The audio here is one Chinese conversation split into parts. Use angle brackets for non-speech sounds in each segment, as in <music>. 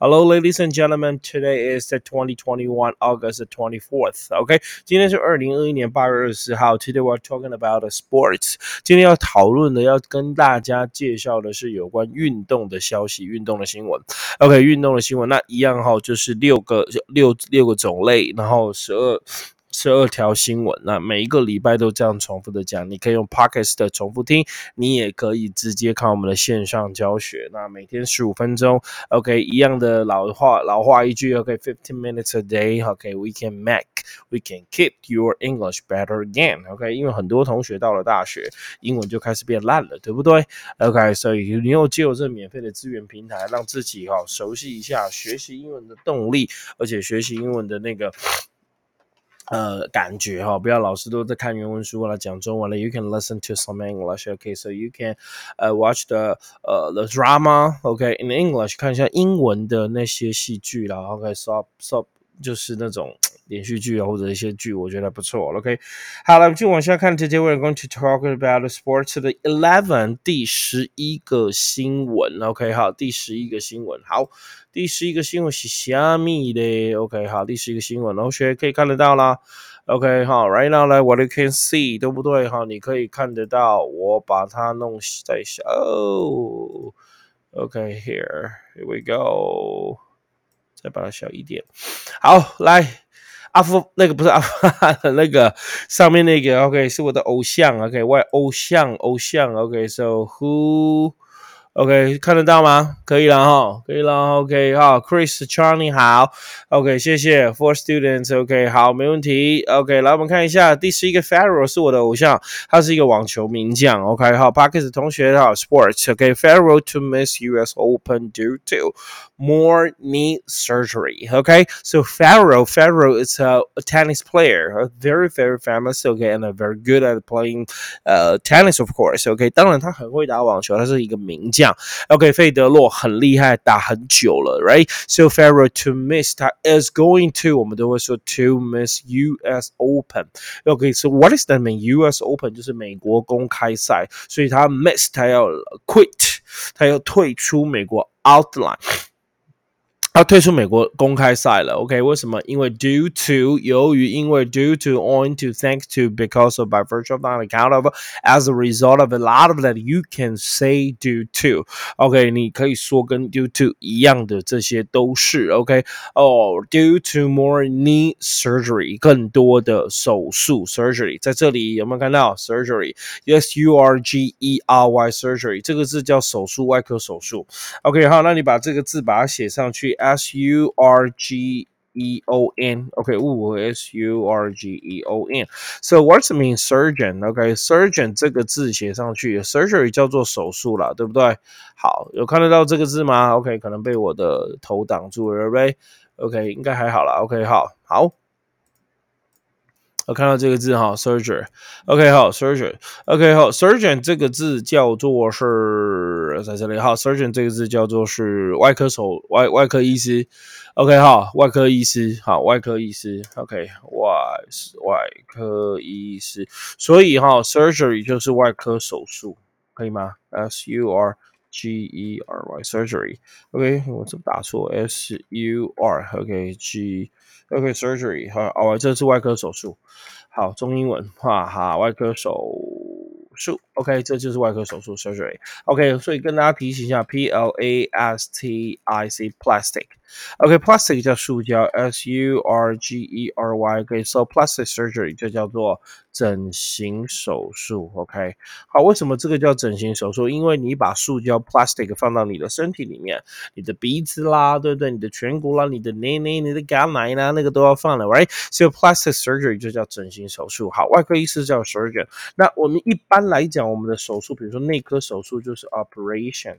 Hello, ladies and gentlemen. Today is the 2021 August 24th. OK，今天是二零二一年八月二十四号。Today we're talking about sports. 今天要讨论的、要跟大家介绍的是有关运动的消息、运动的新闻。OK，运动的新闻那一样哈，就是六个六六个种类，然后十二。十二条新闻，那每一个礼拜都这样重复的讲，你可以用 Podcast 的重复听，你也可以直接看我们的线上教学。那每天十五分钟，OK，一样的老话老话一句，OK，fifteen minutes a day，OK，we can make，we can keep your English better again，OK，因为很多同学到了大学，英文就开始变烂了，对不对？OK，所以你又借由这免费的资源平台，让自己哈熟悉一下学习英文的动力，而且学习英文的那个。呃，感觉哈，不要老是都在看原文书了，讲中文了。You can listen to some English, okay? So you can, uh, watch the, uh, the drama, okay, in English，看一下英文的那些戏剧啦。OK, so, so 就是那种连续剧啊，或者一些剧，我觉得不错。OK，好了，继续往下看。Today we're going to talk about sports 的 eleven 第十一个新闻。OK，好，第十一个新闻。好，第十一个新闻是虾米的？OK，好，第十一个新闻，同学可以看得到啦。OK，好，Right now 来，What you can see，对不对？哈，你可以看得到，我把它弄在小。OK，here，here we go。再把它小一点。好，来，阿富那个不是阿夫，<laughs> 那个上面那个 OK 是我的偶像 OK，外偶像偶像，OK，So who? who？OK，看得到吗？可以了哈，可以了。OK，好，Chris Charlie 好。OK，谢谢。For students，OK，好，没问题。OK，来我们看一下第十一个 Pharaoh 是我的偶像，他是一个网球名将。OK，好，Parkes 同学好，Sports。OK，Pharaoh to miss US Open due to more knee surgery. Okay, so Pharaoh, Pharaoh is a, a tennis player, a very very famous. Okay, and a very good at playing uh tennis, of course. Okay，当然他很会打网球，他是一个名将。 ，OK，费德洛很厉害，打很久了，right？So Federer to miss 他 is going to，我们都会说 to miss US Open。OK，so what is that mean？US Open 就是美国公开赛，所以他 miss 他要 quit，他要退出美国 outline。他退出美国公开赛了，OK？为什么？因为 due to 由于因为 due to on to thanks to because of by virtue of on account of as a result of a lot of that you can say due to OK？你可以说跟 due to 一样的这些都是 OK？哦，due to more knee surgery 更多的手术 surgery 在这里有没有看到 surgery？Yes, U R G E R Y surgery 这个字叫手术，外科手术。OK，好，那你把这个字把它写上去。 S U R G E O N. Okay, ooh, S U R G E O N. So what's the mean surgeon? Okay, surgeon 这个字写上去，surgery 叫做手术啦，对不对？好，有看得到这个字吗？OK，可能被我的头挡住了呗。OK，应该还好啦。OK，好，好。 我看到这个字哈，surgery，OK 好，surgery，OK 好，surgeon 这个字叫做是在这里哈，surgeon 这个字叫做是外科手外外科医师，OK 好，外科医师好，外科医师，OK 外外科医师，所以哈，surgery 就是外科手术，可以吗？S U R G E R Y surgery，OK 我怎么打错？S U R，OK G。OK surgery 好哦，这是外科手术。好，中英文哈哈，外科手术。OK，这就是外科手术 surgery。OK，所以跟大家提醒一下，P L A S T I C plastic。 OK，plastic 叫塑胶，S U R G E R Y。OK，so plastic surgery 就叫做整形手术。OK，好，为什么这个叫整形手术？因为你把塑胶 plastic 放到你的身体里面，你的鼻子啦，对不对？你的颧骨啦，你的内内、你的肝奶啦，那个都要放了，right？So plastic surgery 就叫整形手术。好，外科医师叫 surgeon。那我们一般来讲，我们的手术，比如说内科手术，就是 operation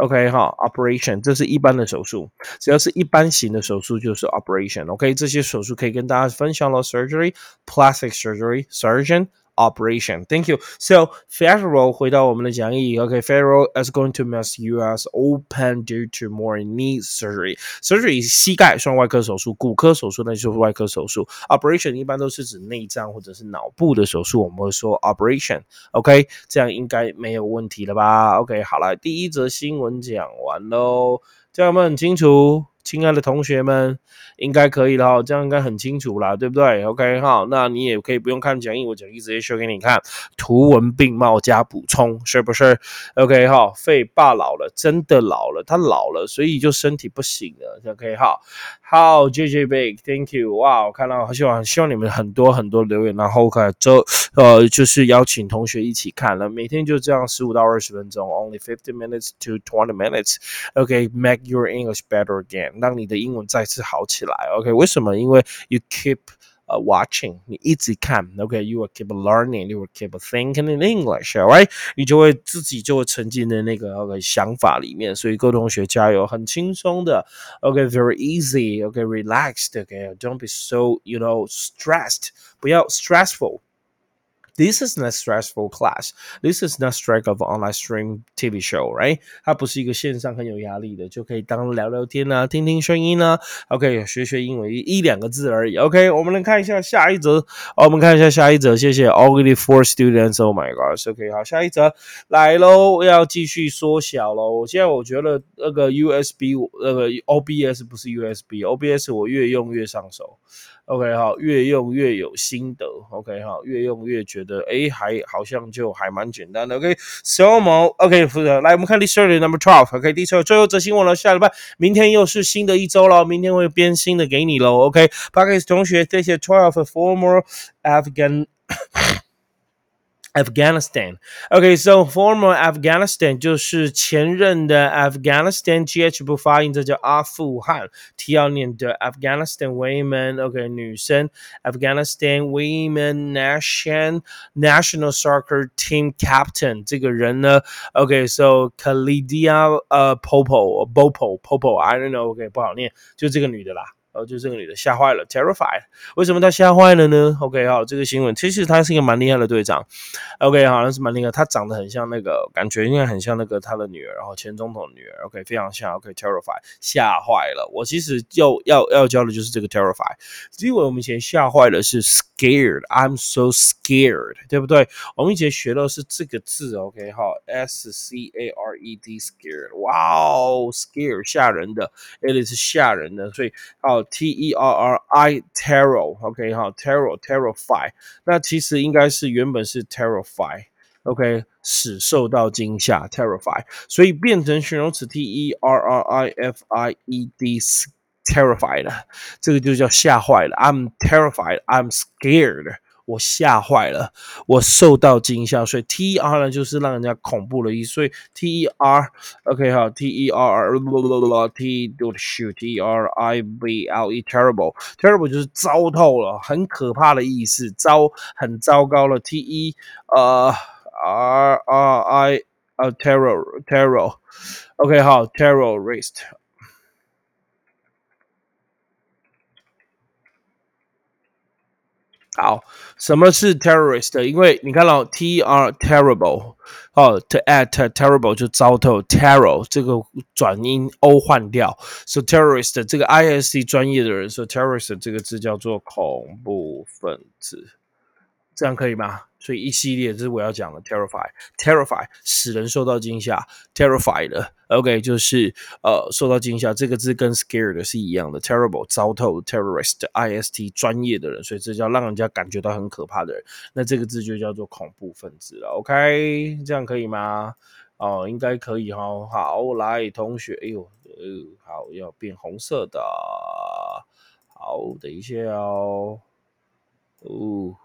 OK，哈，operation 这是一般的手术，只要是一般型的手术就是 operation，OK 这些手术可以跟大家分享了，surgery，plastic surgery，surgeon。Operation. Thank you. So Federal 回到我们的讲义，OK Federal is going to miss U.S. Open due to more knee surgery. Surgery 膝盖算外科手术，骨科手术那就是外科手术。Operation 一般都是指内脏或者是脑部的手术，我们会说 operation。OK，这样应该没有问题了吧？OK，好了，第一则新闻讲完喽。家人们很清楚？亲爱的同学们，应该可以了哈，这样应该很清楚啦，对不对？OK 哈，那你也可以不用看讲义，我讲义直接秀给你看，图文并茂加补充，是不是？OK 哈，费爸老了，真的老了，他老了，所以就身体不行了。OK 哈，好，JJ Big，Thank you，哇，我看到希望希望你们很多很多留言，然后看周呃就是邀请同学一起看了，每天就这样十五到二十分钟，Only fifty minutes to twenty minutes，OK，make your English better again。让你的英文再次好起来，OK？为什么？因为 you keep 呃 watching，你一直看，OK？You will keep learning，you will keep thinking in English，right？你就会自己就会沉浸在那个 OK 想法里面。所以各位同学加油，很轻松的，OK？Very easy，OK？Relaxed，OK？Don't be so you know stressed，不要 stressful。 This is not stressful class. This is not strike of online stream TV show, right? 它不是一个线上很有压力的，就可以当聊聊天啊，听听声音啊。OK，学学英文一两个字而已。OK，我们来看一下下一则。哦，我们看一下下一则。谢谢 Only for students. Oh my God. OK，好，下一则来喽，要继续缩小喽。现在我觉得那个 USB 那个 OBS 不是 USB，OBS 我越用越上手。OK 好，越用越有心得。OK 好，越用越觉得哎，还好像就还蛮简单的。OK，小毛 OK 负责来，我们看第十二 number twelve。OK，第十二最后则新闻了。下礼拜明天又是新的一周了，明天会编新的给你喽。OK，Parkes 同学，这些 twelve former Afghan。Afghanistan. Okay, so former Afghanistan 就是前任的 Afghanistan GH 不发音，这叫阿富汗。T 要念的 Afghanistan women. OK，女生 Afghanistan women national national soccer team captain 这个人呢？OK，so Khalidia 呃 Popo Popo Popo I don't know. OK，不好念，就这个女的啦。 然后就这个女的吓坏了，terrified。为什么她吓坏了呢？OK，好，这个新闻其实她是一个蛮厉害的队长。OK，好像是蛮厉害，她长得很像那个，感觉应该很像那个她的女儿，然后前总统的女儿。OK，非常像。OK，terrified，吓坏了。我其实要要要教的就是这个 terrified，因为我们以前吓坏了是 scared，I'm so scared，对不对？我们以前学的是这个字。OK，好，S C A R E D，scared，哇哦，scared，吓人的，it is 吓人的，所以 T E R R I terror，OK 哈，terror terrify，那其实应该是原本是 terrify，OK 使受到惊吓，terrify，所以变成形容词 T E R R I F I E D terrified，这个就叫吓坏了，I'm terrified，I'm scared。我吓坏了，我受到惊吓，所以 T R 呢就是让人家恐怖的意思，所以 T E R OK 哈 T E R T do shoot T R I B L E terrible terrible 就是糟透了，很可怕的意思，糟很糟糕了 T E R R I 呃 terror terror OK 好 terrorist。好，什么是 terrorist？因为你看到 T R terrible 哦，to a t terrible 就糟透，terror 这个转音 O 换掉，so terrorist 这个 I S C 专业的人说 terrorist 这个字叫做恐怖分子，这样可以吗？所以一系列这是我要讲的，terrify，terrify 使人受到惊吓，terrified，OK，就是呃受到惊吓，这个字跟 scared 是一样的，terrible 糟透，terrorist，I-S-T 专业的人，所以这叫让人家感觉到很可怕的人，那这个字就叫做恐怖分子了，OK 这样可以吗？哦，应该可以哈，好，来同学，哎呦，呃，好要变红色的，好，等一下哦，哦。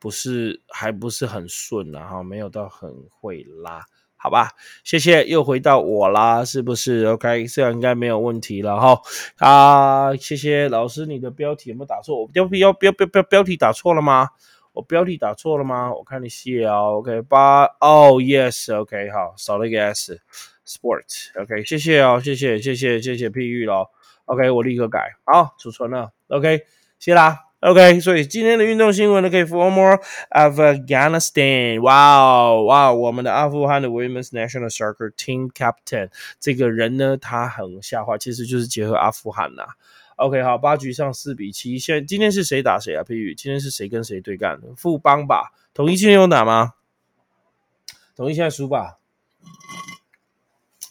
不是，还不是很顺啊，哈，没有到很会拉，好吧？谢谢，又回到我啦，是不是？OK，这样应该没有问题了哈。啊，谢谢老师，你的标题有没有打错？我标标标标标标题打错了吗？我标题打错了吗？我看你写哦，OK，八哦，Yes，OK，好，少了一个 S，Sport，OK，谢谢哦，谢谢，谢谢，谢谢譬喻咯 OK，我立刻改，好，储存了，OK，谢啦。OK，所以今天的运动新闻呢，可以 for more Afghanistan。哇哦，哇，我们的阿富汗的 Women's National Soccer Team Captain 这个人呢，他很下滑，其实就是结合阿富汗呐。OK，好，八局上四比七。现在今天是谁打谁啊？譬如今天是谁跟谁对干？富邦吧？统一今天有打吗？统一现在输吧？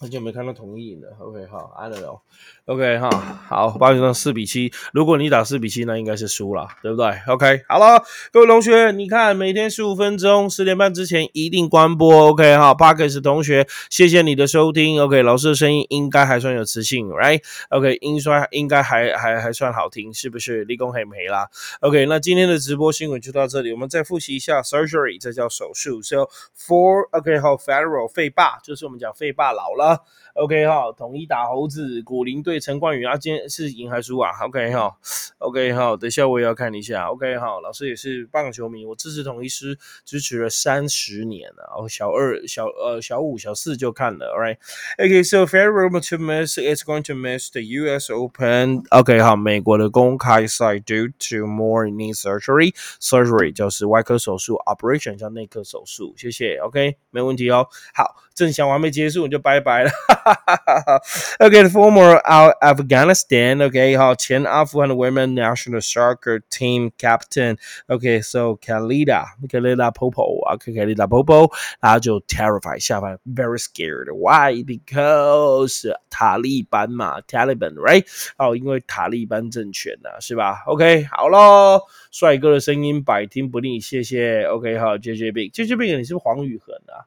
很久没看到同意了，OK 哈，I don't know，OK 哈，好，八比四比七，如果你打四比七，那应该是输了，对不对？OK，好了，各位同学，你看每天十五分钟，十点半之前一定关播，OK 哈，Parkes 同学，谢谢你的收听，OK，老师的声音应该还算有磁性，Right？OK，音刷应该还还还算好听，是不是？立功很没啦，OK，那今天的直播新闻就到这里，我们再复习一下 surgery，这叫手术，So for，OK 好，federal 肺霸，就是我们讲肺霸老了。OK 哈，统一打猴子，古林对陈冠宇啊，今天是赢还输啊？OK 哈，OK 哈，等一下我也要看一下。OK 哈，老师也是棒球迷，我支持统一师支持了三十年了。哦，小二、小呃、小五、小四就看了。All right，OK，so fair rumor to miss is going to miss the U.S. Open。OK 哈，美国的公开赛 due to more knee surgery，surgery 就是外科手术，operation 叫内科手术。谢谢，OK，没问题哦。好。正想完没结束你就拜拜 了。okay, <laughs> the former Afghanistan, okay, 好，前阿富汗的 women national soccer team captain, okay, so Khalida, Khalida Popo, okay, Khalida Popo，然后就 terrified 下班，very scared. Why? Because 塔利班嘛，Taliban, right? 哦，因为塔利班政权呐、啊，是吧？OK，好喽，帅哥的声音百听不腻，谢谢。OK，好，JJ Big，JJ Big，你是不是黄宇恒啊？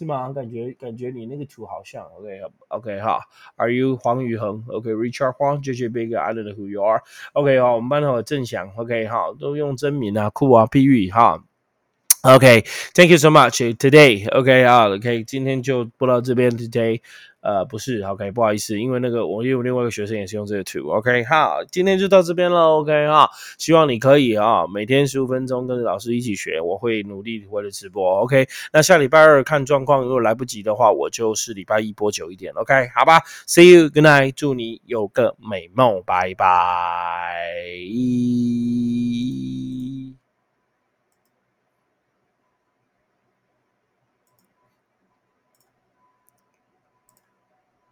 是吗？感觉感觉你那个图好像，OK OK 哈，Are you 黄宇恒？OK，Richard 黄，JJ Big，I don't know who you are。OK 哈，我们班的郑翔，OK 哈，都用真名啊，酷啊，碧玉哈。OK，Thank you so much today。OK 啊，OK，今天就播到这边 today。呃，不是，OK，不好意思，因为那个我有另外一个学生也是用这个图，OK，好，今天就到这边了，OK，哈，希望你可以啊，每天十五分钟跟着老师一起学，我会努力为了直播，OK，那下礼拜二看状况，如果来不及的话，我就是礼拜一播久一点，OK，好吧，See you，Good night，祝你有个美梦，拜拜。